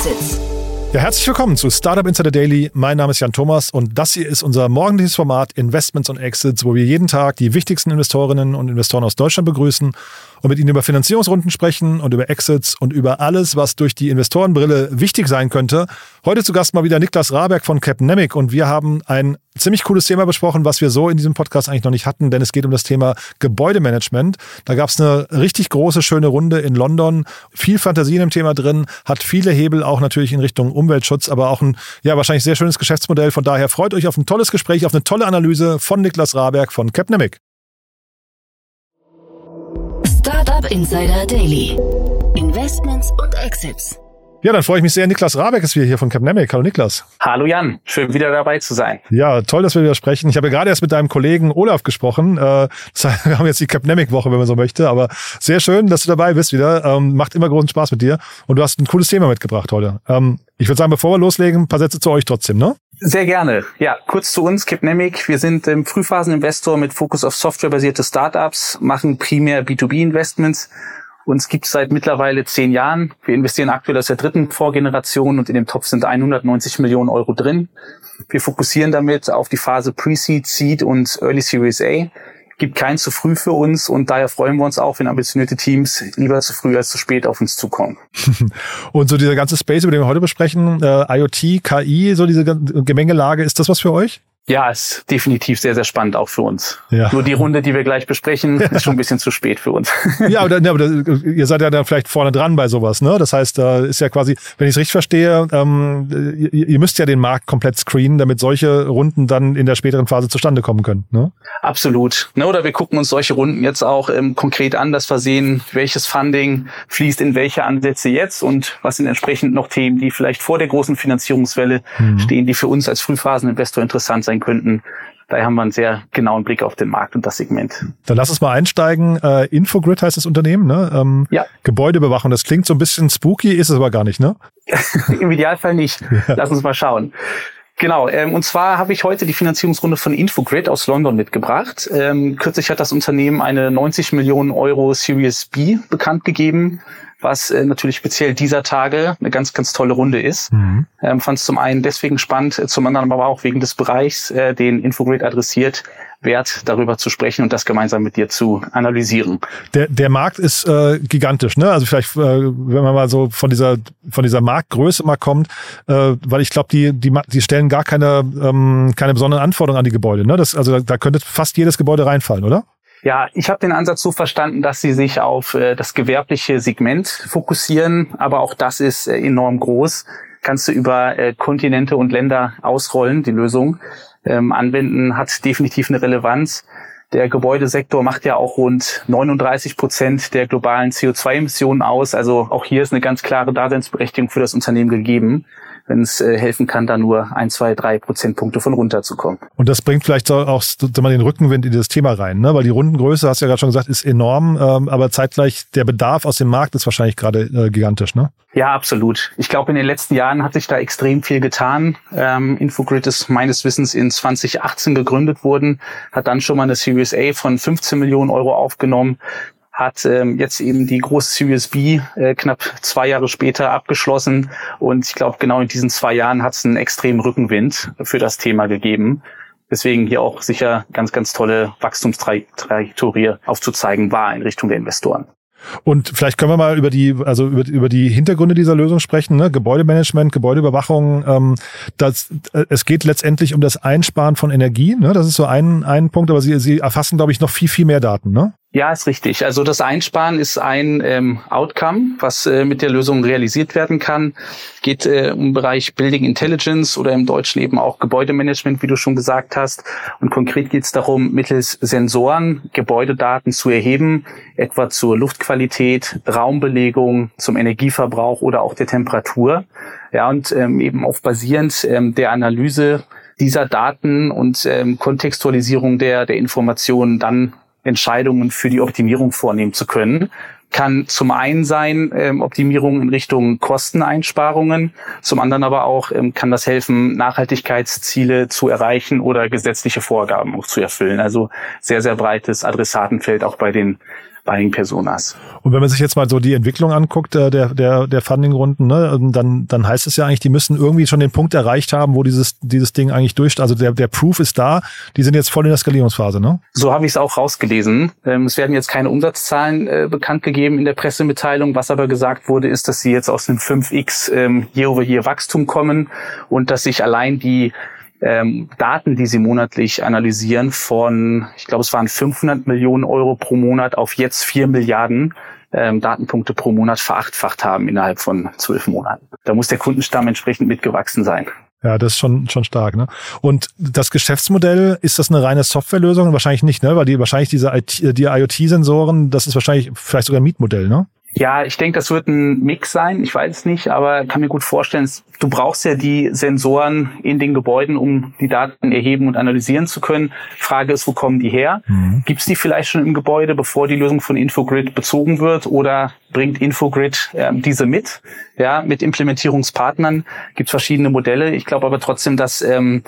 Exits. Ja, herzlich willkommen zu Startup Insider Daily. Mein Name ist Jan Thomas und das hier ist unser morgendliches Format Investments und Exits, wo wir jeden Tag die wichtigsten Investorinnen und Investoren aus Deutschland begrüßen und mit ihnen über Finanzierungsrunden sprechen und über Exits und über alles, was durch die Investorenbrille wichtig sein könnte. Heute zu Gast mal wieder Niklas Raberg von Capnemic und wir haben ein ziemlich cooles Thema besprochen, was wir so in diesem Podcast eigentlich noch nicht hatten, denn es geht um das Thema Gebäudemanagement. Da gab es eine richtig große, schöne Runde in London, viel Fantasie in dem Thema drin, hat viele Hebel auch natürlich in Richtung Umweltschutz, aber auch ein ja wahrscheinlich sehr schönes Geschäftsmodell. Von daher freut euch auf ein tolles Gespräch, auf eine tolle Analyse von Niklas Raberg von Capnemic. Startup Insider Daily. Investments und Exits. Ja, dann freue ich mich sehr. Niklas Rabeck ist wieder hier von Capnemic. Hallo Niklas. Hallo Jan, schön wieder dabei zu sein. Ja, toll, dass wir wieder sprechen. Ich habe gerade erst mit deinem Kollegen Olaf gesprochen. Äh, wir haben jetzt die Capnemic-Woche, wenn man so möchte. Aber sehr schön, dass du dabei bist wieder. Ähm, macht immer großen Spaß mit dir. Und du hast ein cooles Thema mitgebracht heute. Ähm, ich würde sagen, bevor wir loslegen, ein paar Sätze zu euch trotzdem, ne? Sehr gerne. Ja, kurz zu uns, Capnemic. Wir sind im Frühphaseninvestor mit Fokus auf softwarebasierte Startups, machen primär B2B-Investments uns gibt es seit mittlerweile zehn Jahren. Wir investieren aktuell aus der dritten Vorgeneration und in dem Topf sind 190 Millionen Euro drin. Wir fokussieren damit auf die Phase Pre-Seed, Seed und Early Series A. Gibt kein zu früh für uns und daher freuen wir uns auch, wenn ambitionierte Teams lieber zu früh als zu spät auf uns zukommen. und so dieser ganze Space, über den wir heute besprechen, äh, IoT, KI, so diese Gemengelage, ist das was für euch? Ja, ist definitiv sehr, sehr spannend auch für uns. Ja. Nur die Runde, die wir gleich besprechen, ja. ist schon ein bisschen zu spät für uns. Ja, aber, aber ihr seid ja dann vielleicht vorne dran bei sowas, ne? Das heißt, da ist ja quasi, wenn ich es richtig verstehe, ähm, ihr, ihr, müsst ja den Markt komplett screenen, damit solche Runden dann in der späteren Phase zustande kommen können, ne? Absolut. Ne, oder wir gucken uns solche Runden jetzt auch ähm, konkret an, dass wir sehen, welches Funding fließt in welche Ansätze jetzt und was sind entsprechend noch Themen, die vielleicht vor der großen Finanzierungswelle mhm. stehen, die für uns als Frühphaseninvestor interessant sein könnten. Daher haben wir einen sehr genauen Blick auf den Markt und das Segment. Dann lass uns mal einsteigen. Äh, Infogrid heißt das Unternehmen, ne? Ähm, ja. Gebäudebewachung. Das klingt so ein bisschen spooky, ist es aber gar nicht, ne? Im Idealfall nicht. Ja. Lass uns mal schauen. Genau, ähm, und zwar habe ich heute die Finanzierungsrunde von Infogrid aus London mitgebracht. Ähm, kürzlich hat das Unternehmen eine 90 Millionen Euro Series B bekannt gegeben was äh, natürlich speziell dieser Tage eine ganz, ganz tolle Runde ist. Mhm. Ähm, Fand es zum einen deswegen spannend, äh, zum anderen aber auch wegen des Bereichs, äh, den Infogrid adressiert, wert, darüber zu sprechen und das gemeinsam mit dir zu analysieren. Der, der Markt ist äh, gigantisch, ne? Also vielleicht, äh, wenn man mal so von dieser von dieser Marktgröße mal kommt, äh, weil ich glaube, die, die die stellen gar keine ähm, keine besonderen Anforderungen an die Gebäude, ne? Das, also da könnte fast jedes Gebäude reinfallen, oder? Ja, ich habe den Ansatz so verstanden, dass sie sich auf äh, das gewerbliche Segment fokussieren, aber auch das ist äh, enorm groß. Kannst du über äh, Kontinente und Länder ausrollen, die Lösung. Ähm, anwenden hat definitiv eine Relevanz. Der Gebäudesektor macht ja auch rund 39 Prozent der globalen CO2-Emissionen aus. Also auch hier ist eine ganz klare Daseinsberechtigung für das Unternehmen gegeben wenn es äh, helfen kann, da nur ein, zwei, drei Prozentpunkte von runterzukommen. Und das bringt vielleicht auch mal den Rückenwind in das Thema rein, ne? weil die Rundengröße, hast du ja gerade schon gesagt, ist enorm, ähm, aber zeitgleich der Bedarf aus dem Markt ist wahrscheinlich gerade äh, gigantisch, ne? Ja, absolut. Ich glaube, in den letzten Jahren hat sich da extrem viel getan. Ähm, Infogrid ist meines Wissens in 2018 gegründet worden, hat dann schon mal eine Series A von 15 Millionen Euro aufgenommen hat ähm, jetzt eben die große Series B äh, knapp zwei Jahre später abgeschlossen. Und ich glaube, genau in diesen zwei Jahren hat es einen extremen Rückenwind für das Thema gegeben. Deswegen hier auch sicher ganz, ganz tolle Wachstumstrajektorie aufzuzeigen war in Richtung der Investoren. Und vielleicht können wir mal über die, also über, über die Hintergründe dieser Lösung sprechen. Ne? Gebäudemanagement, Gebäudeüberwachung. Ähm, das, äh, es geht letztendlich um das Einsparen von Energie. Ne? Das ist so ein, ein Punkt, aber Sie, Sie erfassen, glaube ich, noch viel, viel mehr Daten. Ne? Ja, ist richtig. Also das Einsparen ist ein ähm, Outcome, was äh, mit der Lösung realisiert werden kann. Geht äh, um Bereich Building Intelligence oder im Deutschen eben auch Gebäudemanagement, wie du schon gesagt hast. Und konkret geht es darum, mittels Sensoren Gebäudedaten zu erheben, etwa zur Luftqualität, Raumbelegung, zum Energieverbrauch oder auch der Temperatur. Ja, und ähm, eben auf basierend ähm, der Analyse dieser Daten und ähm, Kontextualisierung der, der Informationen dann Entscheidungen für die Optimierung vornehmen zu können. Kann zum einen sein ähm, Optimierung in Richtung Kosteneinsparungen, zum anderen aber auch ähm, kann das helfen, Nachhaltigkeitsziele zu erreichen oder gesetzliche Vorgaben auch zu erfüllen. Also sehr, sehr breites Adressatenfeld auch bei den Buying Personas. Und wenn man sich jetzt mal so die Entwicklung anguckt, äh, der, der, der Funding-Runden, ne, dann, dann heißt es ja eigentlich, die müssen irgendwie schon den Punkt erreicht haben, wo dieses, dieses Ding eigentlich durch, also der, der Proof ist da, die sind jetzt voll in der Skalierungsphase, ne? So habe ich es auch rausgelesen. Ähm, es werden jetzt keine Umsatzzahlen äh, bekannt gegeben in der Pressemitteilung. Was aber gesagt wurde, ist, dass sie jetzt aus dem 5x ähm, Year-over-Year-Wachstum kommen und dass sich allein die ähm, Daten, die sie monatlich analysieren, von, ich glaube, es waren 500 Millionen Euro pro Monat auf jetzt 4 Milliarden ähm, Datenpunkte pro Monat verachtfacht haben innerhalb von zwölf Monaten. Da muss der Kundenstamm entsprechend mitgewachsen sein. Ja, das ist schon, schon stark, ne? Und das Geschäftsmodell, ist das eine reine Softwarelösung? Wahrscheinlich nicht, ne? Weil die wahrscheinlich diese IT, die IoT-Sensoren, das ist wahrscheinlich vielleicht sogar ein Mietmodell, ne? Ja, ich denke, das wird ein Mix sein. Ich weiß es nicht, aber kann mir gut vorstellen, du brauchst ja die Sensoren in den Gebäuden, um die Daten erheben und analysieren zu können. Frage ist, wo kommen die her? Mhm. Gibt es die vielleicht schon im Gebäude, bevor die Lösung von Infogrid bezogen wird? Oder bringt Infogrid äh, diese mit? Ja, mit Implementierungspartnern gibt verschiedene Modelle. Ich glaube aber trotzdem, dass ähm,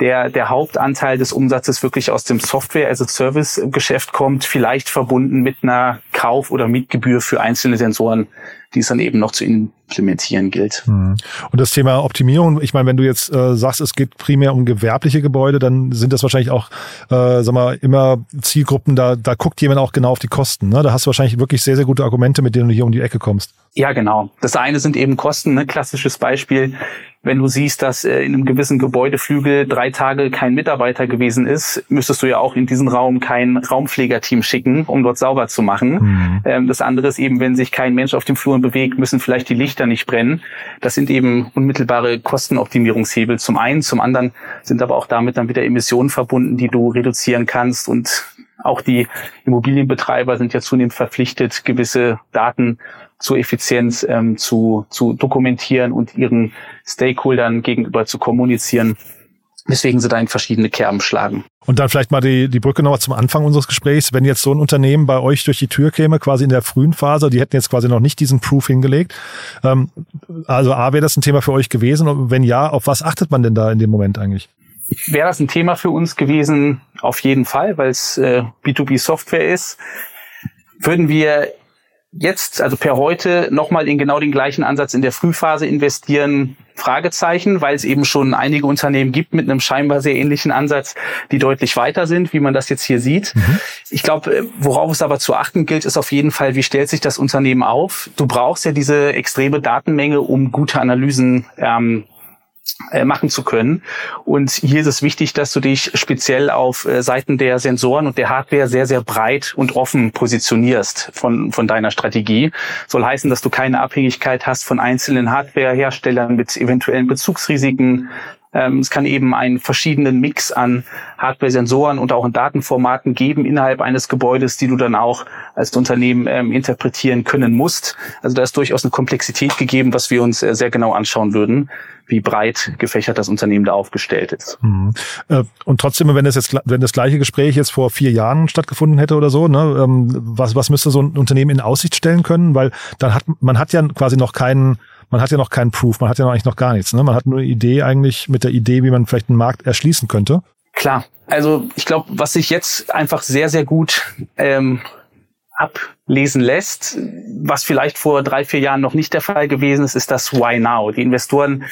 der, der Hauptanteil des Umsatzes wirklich aus dem Software-as-a-Service-Geschäft kommt, vielleicht verbunden mit einer Kauf- oder Mietgebühr für einzelne Sensoren, die es dann eben noch zu implementieren gilt. Mhm. Und das Thema Optimierung, ich meine, wenn du jetzt äh, sagst, es geht primär um gewerbliche Gebäude, dann sind das wahrscheinlich auch, äh, sag mal, immer Zielgruppen, da, da guckt jemand auch genau auf die Kosten. Ne? Da hast du wahrscheinlich wirklich sehr, sehr gute Argumente, mit denen du hier um die Ecke kommst. Ja, genau. Das eine sind eben Kosten, ne? klassisches Beispiel wenn du siehst, dass äh, in einem gewissen Gebäudeflügel drei Tage kein Mitarbeiter gewesen ist, müsstest du ja auch in diesen Raum kein Raumpflegerteam schicken, um dort sauber zu machen. Mhm. Ähm, das andere ist eben, wenn sich kein Mensch auf dem Flur bewegt, müssen vielleicht die Lichter nicht brennen. Das sind eben unmittelbare Kostenoptimierungshebel zum einen. Zum anderen sind aber auch damit dann wieder Emissionen verbunden, die du reduzieren kannst und auch die Immobilienbetreiber sind ja zunehmend verpflichtet, gewisse Daten zur Effizienz ähm, zu, zu dokumentieren und ihren Stakeholdern gegenüber zu kommunizieren. Deswegen sie da in verschiedene Kerben schlagen. Und dann vielleicht mal die, die Brücke nochmal zum Anfang unseres Gesprächs. Wenn jetzt so ein Unternehmen bei euch durch die Tür käme, quasi in der frühen Phase, die hätten jetzt quasi noch nicht diesen Proof hingelegt. Ähm, also A, wäre das ein Thema für euch gewesen? Und wenn ja, auf was achtet man denn da in dem Moment eigentlich? Wäre das ein Thema für uns gewesen? Auf jeden Fall, weil es äh, B2B-Software ist. Würden wir jetzt, also per heute, nochmal in genau den gleichen Ansatz in der Frühphase investieren? Fragezeichen, weil es eben schon einige Unternehmen gibt mit einem scheinbar sehr ähnlichen Ansatz, die deutlich weiter sind, wie man das jetzt hier sieht. Mhm. Ich glaube, äh, worauf es aber zu achten gilt, ist auf jeden Fall, wie stellt sich das Unternehmen auf? Du brauchst ja diese extreme Datenmenge, um gute Analysen ähm, äh, machen zu können. Und hier ist es wichtig, dass du dich speziell auf äh, Seiten der Sensoren und der Hardware sehr, sehr breit und offen positionierst von, von deiner Strategie. Soll heißen, dass du keine Abhängigkeit hast von einzelnen Hardwareherstellern mit eventuellen Bezugsrisiken, ähm, es kann eben einen verschiedenen Mix an Hardware-Sensoren und auch in Datenformaten geben innerhalb eines Gebäudes, die du dann auch als Unternehmen ähm, interpretieren können musst. Also da ist durchaus eine Komplexität gegeben, was wir uns äh, sehr genau anschauen würden wie breit gefächert das Unternehmen da aufgestellt ist. Mhm. Äh, und trotzdem, wenn das jetzt, wenn das gleiche Gespräch jetzt vor vier Jahren stattgefunden hätte oder so, ne, ähm, was, was müsste so ein Unternehmen in Aussicht stellen können? Weil dann hat man hat ja quasi noch keinen man hat ja noch keinen Proof, man hat ja noch eigentlich noch gar nichts. Ne? Man hat nur eine Idee eigentlich mit der Idee, wie man vielleicht einen Markt erschließen könnte. Klar, also ich glaube, was sich jetzt einfach sehr, sehr gut ähm, ablesen lässt, was vielleicht vor drei, vier Jahren noch nicht der Fall gewesen ist, ist das Why Now. Die Investoren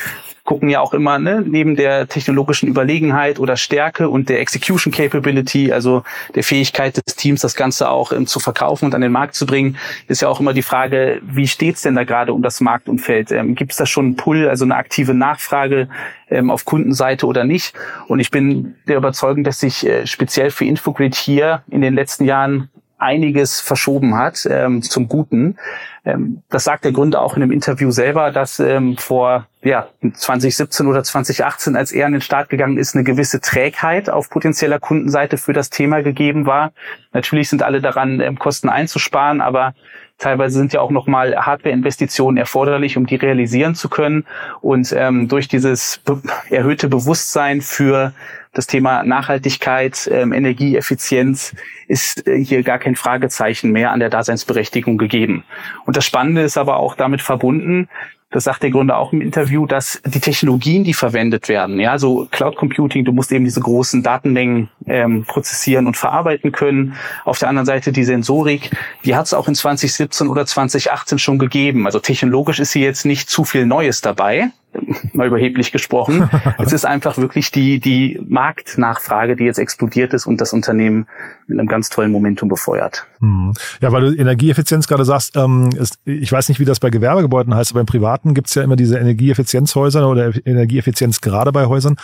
gucken ja auch immer ne, neben der technologischen Überlegenheit oder Stärke und der Execution Capability, also der Fähigkeit des Teams, das Ganze auch ähm, zu verkaufen und an den Markt zu bringen, ist ja auch immer die Frage, wie steht's denn da gerade um das Marktumfeld? Ähm, Gibt es da schon einen Pull, also eine aktive Nachfrage ähm, auf Kundenseite oder nicht? Und ich bin der Überzeugung, dass sich äh, speziell für Infogrid hier in den letzten Jahren einiges verschoben hat ähm, zum Guten. Ähm, das sagt der Gründer auch in einem Interview selber, dass ähm, vor ja, 2017 oder 2018, als er an den Start gegangen ist, eine gewisse Trägheit auf potenzieller Kundenseite für das Thema gegeben war. Natürlich sind alle daran, ähm, Kosten einzusparen, aber Teilweise sind ja auch nochmal Hardware-Investitionen erforderlich, um die realisieren zu können. Und ähm, durch dieses be erhöhte Bewusstsein für das Thema Nachhaltigkeit, ähm, Energieeffizienz ist äh, hier gar kein Fragezeichen mehr an der Daseinsberechtigung gegeben. Und das Spannende ist aber auch damit verbunden, das sagt der Gründer auch im Interview, dass die Technologien, die verwendet werden, ja, so Cloud Computing, du musst eben diese großen Datenmengen ähm, prozessieren und verarbeiten können. Auf der anderen Seite die Sensorik, die hat es auch in 2017 oder 2018 schon gegeben. Also technologisch ist hier jetzt nicht zu viel Neues dabei, mal überheblich gesprochen. es ist einfach wirklich die, die Marktnachfrage, die jetzt explodiert ist und das Unternehmen mit einem ganz tollen Momentum befeuert. Hm. Ja, weil du Energieeffizienz gerade sagst, ähm, ist, ich weiß nicht, wie das bei Gewerbegebäuden heißt, aber im Privaten gibt's ja immer diese Energieeffizienzhäuser oder Energieeffizienz gerade bei Häusern.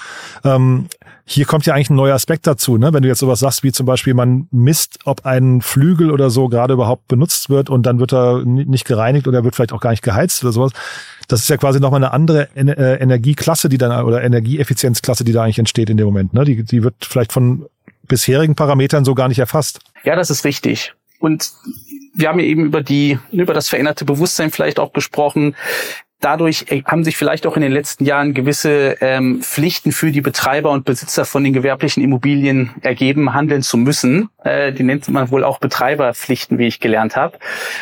Ähm, hier kommt ja eigentlich ein neuer Aspekt dazu, ne? Wenn du jetzt sowas sagst, wie zum Beispiel, man misst, ob ein Flügel oder so gerade überhaupt benutzt wird und dann wird er nicht gereinigt oder wird vielleicht auch gar nicht geheizt oder sowas. Das ist ja quasi nochmal eine andere äh, Energieklasse, die dann, oder Energieeffizienzklasse, die da eigentlich entsteht in dem Moment. Ne? Die, die wird vielleicht von bisherigen Parametern so gar nicht erfasst. Ja, das ist richtig. Und wir haben ja eben über die, über das veränderte Bewusstsein vielleicht auch gesprochen dadurch äh, haben sich vielleicht auch in den letzten Jahren gewisse ähm, Pflichten für die Betreiber und Besitzer von den gewerblichen Immobilien ergeben, handeln zu müssen. Äh, die nennt man wohl auch Betreiberpflichten, wie ich gelernt habe.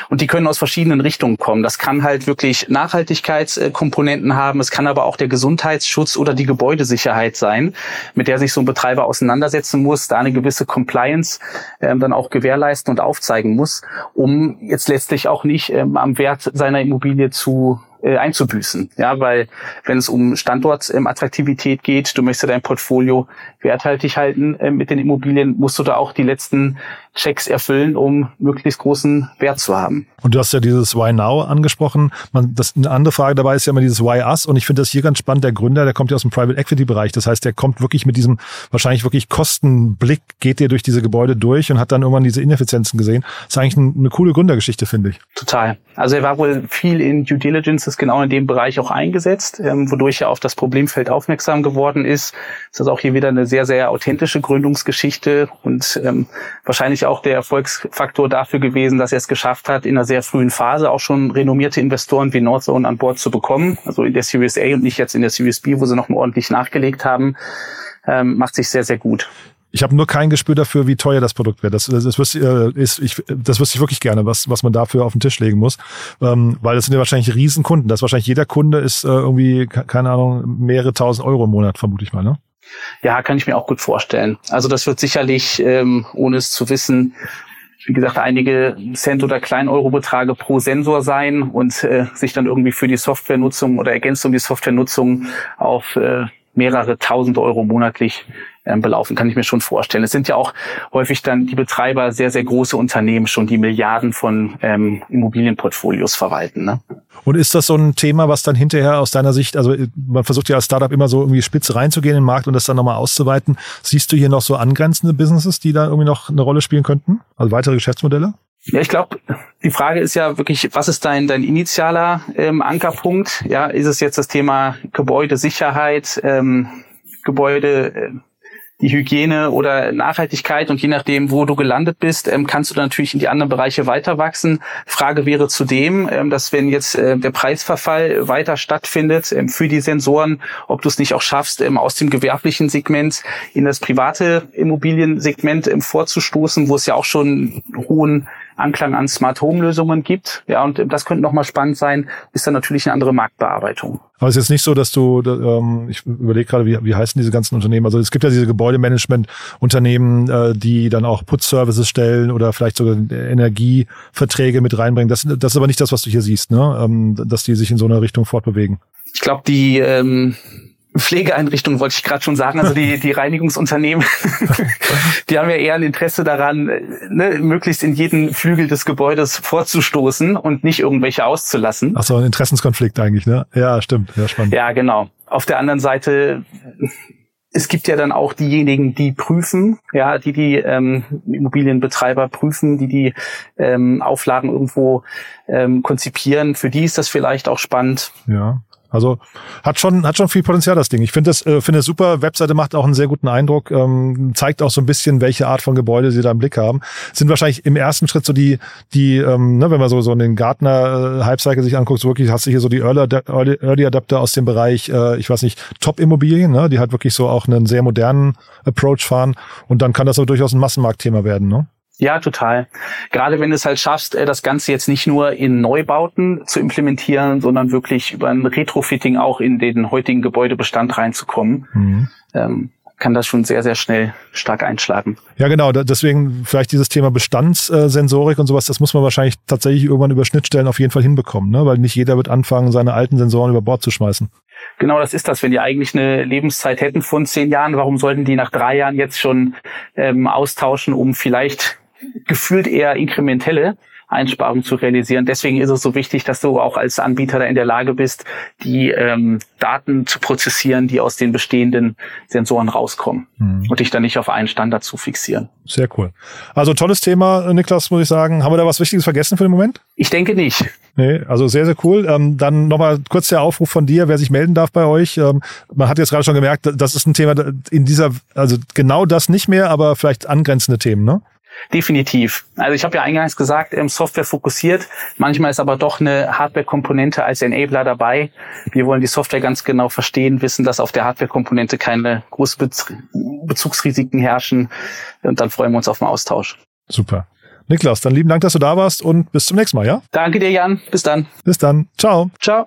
Und die können aus verschiedenen Richtungen kommen. Das kann halt wirklich Nachhaltigkeitskomponenten haben. Es kann aber auch der Gesundheitsschutz oder die Gebäudesicherheit sein, mit der sich so ein Betreiber auseinandersetzen muss, da eine gewisse Compliance ähm, dann auch gewährleisten und aufzeigen muss, um jetzt letztlich auch nicht ähm, am Wert seiner Immobilie zu äh, einzubüßen. Ja, weil wenn es um Standortattraktivität ähm, geht, du möchtest dein Portfolio werthaltig halten äh, mit den Immobilien, musst du da auch die letzten Checks erfüllen, um möglichst großen Wert zu haben. Und du hast ja dieses Why Now angesprochen. Man, das, eine andere Frage dabei ist ja immer dieses Why Us. Und ich finde das hier ganz spannend. Der Gründer, der kommt ja aus dem Private Equity Bereich. Das heißt, der kommt wirklich mit diesem wahrscheinlich wirklich Kostenblick, geht der durch diese Gebäude durch und hat dann irgendwann diese Ineffizienzen gesehen. Das ist eigentlich eine, eine coole Gründergeschichte, finde ich. Total. Also er war wohl viel in Due Diligences genau in dem Bereich auch eingesetzt, ähm, wodurch er auf das Problemfeld aufmerksam geworden ist. Das ist auch hier wieder eine sehr, sehr authentische Gründungsgeschichte und ähm, wahrscheinlich auch der Erfolgsfaktor dafür gewesen, dass er es geschafft hat, in einer sehr frühen Phase auch schon renommierte Investoren wie Northzone an Bord zu bekommen. Also in der Series A und nicht jetzt in der Series B, wo sie noch mal ordentlich nachgelegt haben. Ähm, macht sich sehr, sehr gut. Ich habe nur kein Gespür dafür, wie teuer das Produkt wird. Das, das, das, wüsste, äh, ist, ich, das wüsste ich wirklich gerne, was, was man dafür auf den Tisch legen muss. Ähm, weil das sind ja wahrscheinlich Riesenkunden. Das wahrscheinlich jeder Kunde ist äh, irgendwie, keine Ahnung, mehrere tausend Euro im Monat, vermute ich mal, ne? Ja, kann ich mir auch gut vorstellen. Also das wird sicherlich, ähm, ohne es zu wissen, wie gesagt, einige Cent- oder Klein-Euro-Beträge pro Sensor sein und äh, sich dann irgendwie für die Softwarenutzung oder Ergänzung die Softwarenutzung auf äh, mehrere tausend Euro monatlich ähm, belaufen, kann ich mir schon vorstellen. Es sind ja auch häufig dann die Betreiber sehr, sehr große Unternehmen schon, die Milliarden von ähm, Immobilienportfolios verwalten. Ne? Und ist das so ein Thema, was dann hinterher aus deiner Sicht, also man versucht ja als Startup immer so irgendwie spitz reinzugehen in den Markt und das dann nochmal auszuweiten. Siehst du hier noch so angrenzende Businesses, die da irgendwie noch eine Rolle spielen könnten? Also weitere Geschäftsmodelle? Ja, ich glaube, die Frage ist ja wirklich, was ist dein, dein initialer ähm, Ankerpunkt? Ja, ist es jetzt das Thema Gebäudesicherheit, ähm, Gebäude, äh, die Hygiene oder Nachhaltigkeit und je nachdem, wo du gelandet bist, ähm, kannst du natürlich in die anderen Bereiche weiter wachsen. Frage wäre zudem, ähm, dass wenn jetzt äh, der Preisverfall weiter stattfindet ähm, für die Sensoren, ob du es nicht auch schaffst, ähm, aus dem gewerblichen Segment in das private Immobiliensegment ähm, vorzustoßen, wo es ja auch schon hohen Anklang an Smart Home Lösungen gibt. Ja, und das könnte nochmal spannend sein, ist dann natürlich eine andere Marktbearbeitung. Aber es ist jetzt nicht so, dass du, ähm, ich überlege gerade, wie, wie heißen diese ganzen Unternehmen? Also es gibt ja diese Gebäudemanagement-Unternehmen, äh, die dann auch Putzservices stellen oder vielleicht sogar Energieverträge mit reinbringen. Das, das ist aber nicht das, was du hier siehst, ne? Ähm, dass die sich in so einer Richtung fortbewegen. Ich glaube, die ähm, Pflegeeinrichtungen wollte ich gerade schon sagen, also die, die Reinigungsunternehmen, die haben ja eher ein Interesse daran, ne, möglichst in jeden Flügel des Gebäudes vorzustoßen und nicht irgendwelche auszulassen. Ach so, ein Interessenskonflikt eigentlich, ne? Ja, stimmt, ja, spannend. Ja, genau. Auf der anderen Seite, es gibt ja dann auch diejenigen, die prüfen, ja, die die ähm, Immobilienbetreiber prüfen, die die ähm, Auflagen irgendwo ähm, konzipieren. Für die ist das vielleicht auch spannend. Ja. Also hat schon, hat schon viel Potenzial, das Ding. Ich finde das, äh, finde es super. Webseite macht auch einen sehr guten Eindruck, ähm, zeigt auch so ein bisschen, welche Art von Gebäude sie da im Blick haben. Sind wahrscheinlich im ersten Schritt so die, die, ähm, ne, wenn man so, so in den Gartner äh, Hype-Cycle sich anguckt, so wirklich hast du hier so die Early, Early, Adapter aus dem Bereich, äh, ich weiß nicht, Top-Immobilien, ne, die halt wirklich so auch einen sehr modernen Approach fahren. Und dann kann das aber durchaus ein Massenmarktthema werden, ne? Ja, total. Gerade wenn du es halt schaffst, äh, das Ganze jetzt nicht nur in Neubauten zu implementieren, sondern wirklich über ein Retrofitting auch in den heutigen Gebäudebestand reinzukommen. Mhm. Ähm, kann das schon sehr, sehr schnell stark einschlagen. Ja, genau. Deswegen vielleicht dieses Thema Bestandssensorik und sowas, das muss man wahrscheinlich tatsächlich irgendwann über Schnittstellen auf jeden Fall hinbekommen, ne? weil nicht jeder wird anfangen, seine alten Sensoren über Bord zu schmeißen. Genau, das ist das. Wenn die eigentlich eine Lebenszeit hätten von zehn Jahren, warum sollten die nach drei Jahren jetzt schon ähm, austauschen, um vielleicht gefühlt eher inkrementelle Einsparungen zu realisieren. Deswegen ist es so wichtig, dass du auch als Anbieter da in der Lage bist, die ähm, Daten zu prozessieren, die aus den bestehenden Sensoren rauskommen mhm. und dich dann nicht auf einen Standard zu fixieren. Sehr cool. Also tolles Thema, Niklas, muss ich sagen. Haben wir da was Wichtiges vergessen für den Moment? Ich denke nicht. Nee, also sehr, sehr cool. Ähm, dann nochmal kurz der Aufruf von dir, wer sich melden darf bei euch. Ähm, man hat jetzt gerade schon gemerkt, das ist ein Thema in dieser, also genau das nicht mehr, aber vielleicht angrenzende Themen, ne? Definitiv. Also ich habe ja eingangs gesagt, ähm, Software fokussiert. Manchmal ist aber doch eine Hardware-Komponente als Enabler dabei. Wir wollen die Software ganz genau verstehen, wissen, dass auf der Hardware-Komponente keine großen Bezugsrisiken herrschen. Und dann freuen wir uns auf den Austausch. Super. Niklas, dann lieben Dank, dass du da warst und bis zum nächsten Mal, ja? Danke dir, Jan. Bis dann. Bis dann. Ciao. Ciao.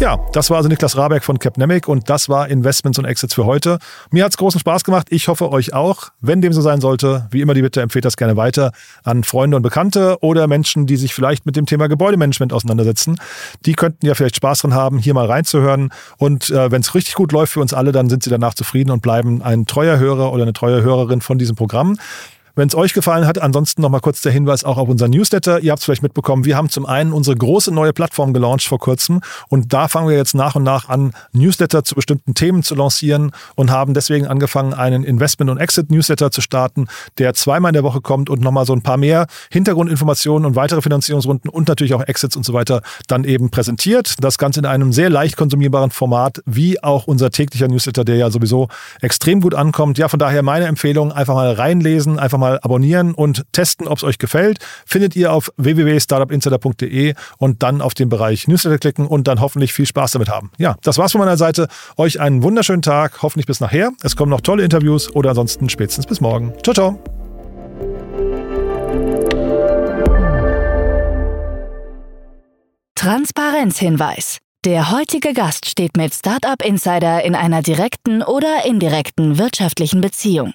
Ja, das war also Niklas Rabeck von Capnemic und das war Investments und Exits für heute. Mir hat es großen Spaß gemacht. Ich hoffe euch auch. Wenn dem so sein sollte, wie immer die Bitte, empfehlt das gerne weiter an Freunde und Bekannte oder Menschen, die sich vielleicht mit dem Thema Gebäudemanagement auseinandersetzen. Die könnten ja vielleicht Spaß dran haben, hier mal reinzuhören. Und äh, wenn es richtig gut läuft für uns alle, dann sind sie danach zufrieden und bleiben ein treuer Hörer oder eine treue Hörerin von diesem Programm. Wenn es euch gefallen hat, ansonsten noch mal kurz der Hinweis auch auf unseren Newsletter. Ihr habt es vielleicht mitbekommen, wir haben zum einen unsere große neue Plattform gelauncht vor kurzem und da fangen wir jetzt nach und nach an, Newsletter zu bestimmten Themen zu lancieren und haben deswegen angefangen, einen Investment- und Exit-Newsletter zu starten, der zweimal in der Woche kommt und nochmal so ein paar mehr Hintergrundinformationen und weitere Finanzierungsrunden und natürlich auch Exits und so weiter dann eben präsentiert. Das Ganze in einem sehr leicht konsumierbaren Format, wie auch unser täglicher Newsletter, der ja sowieso extrem gut ankommt. Ja, von daher meine Empfehlung, einfach mal reinlesen, einfach mal mal abonnieren und testen, ob es euch gefällt. Findet ihr auf www.startupinsider.de und dann auf den Bereich Newsletter klicken und dann hoffentlich viel Spaß damit haben. Ja, das war's von meiner Seite. Euch einen wunderschönen Tag, hoffentlich bis nachher. Es kommen noch tolle Interviews oder ansonsten spätestens bis morgen. Ciao, ciao. Transparenzhinweis. Der heutige Gast steht mit Startup Insider in einer direkten oder indirekten wirtschaftlichen Beziehung.